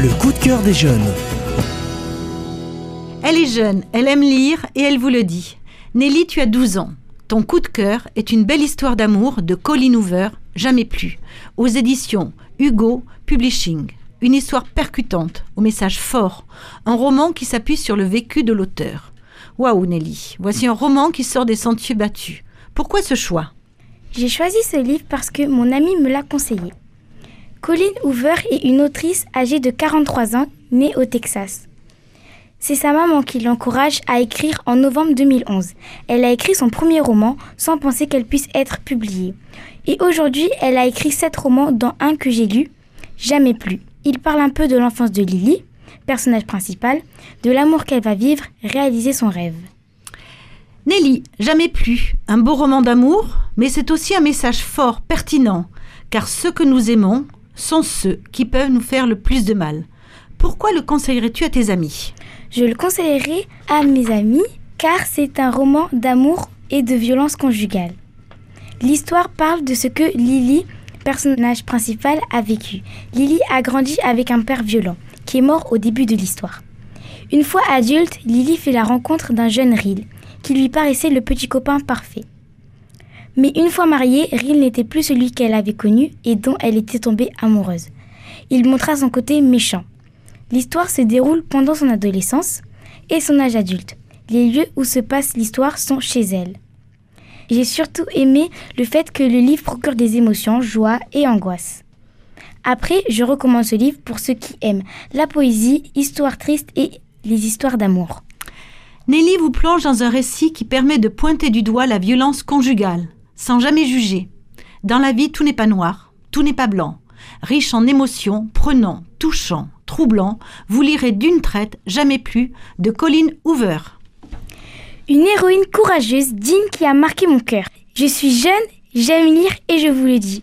Le coup de cœur des jeunes. Elle est jeune, elle aime lire et elle vous le dit. Nelly, tu as 12 ans. Ton coup de cœur est une belle histoire d'amour de Colin Hoover, Jamais plus, aux éditions Hugo Publishing. Une histoire percutante, au message fort, un roman qui s'appuie sur le vécu de l'auteur. Waouh Nelly, voici un roman qui sort des sentiers battus. Pourquoi ce choix? J'ai choisi ce livre parce que mon ami me l'a conseillé. Colin Hoover est une autrice âgée de 43 ans, née au Texas. C'est sa maman qui l'encourage à écrire en novembre 2011. Elle a écrit son premier roman sans penser qu'elle puisse être publiée. Et aujourd'hui, elle a écrit sept romans, dont un que j'ai lu, Jamais plus. Il parle un peu de l'enfance de Lily, personnage principal, de l'amour qu'elle va vivre, réaliser son rêve. Nelly, Jamais plus, un beau roman d'amour, mais c'est aussi un message fort, pertinent, car ceux que nous aimons sont ceux qui peuvent nous faire le plus de mal. Pourquoi le conseillerais-tu à tes amis? Je le conseillerais à mes amis car c'est un roman d'amour et de violence conjugale. L'histoire parle de ce que Lily, personnage principal, a vécu. Lily a grandi avec un père violent, qui est mort au début de l'histoire. Une fois adulte, Lily fait la rencontre d'un jeune Ril, qui lui paraissait le petit copain parfait. Mais une fois mariée, Ril n'était plus celui qu'elle avait connu et dont elle était tombée amoureuse. Il montra son côté méchant. L'histoire se déroule pendant son adolescence et son âge adulte. Les lieux où se passe l'histoire sont chez elle. J'ai surtout aimé le fait que le livre procure des émotions, joie et angoisse. Après, je recommande ce livre pour ceux qui aiment la poésie, histoire triste et les histoires d'amour. Nelly vous plonge dans un récit qui permet de pointer du doigt la violence conjugale, sans jamais juger. Dans la vie, tout n'est pas noir, tout n'est pas blanc. Riche en émotions, prenant, touchant, troublant, vous lirez d'une traite, jamais plus, de Colin Hoover. Une héroïne courageuse, digne qui a marqué mon cœur. Je suis jeune, j'aime lire et je vous le dis.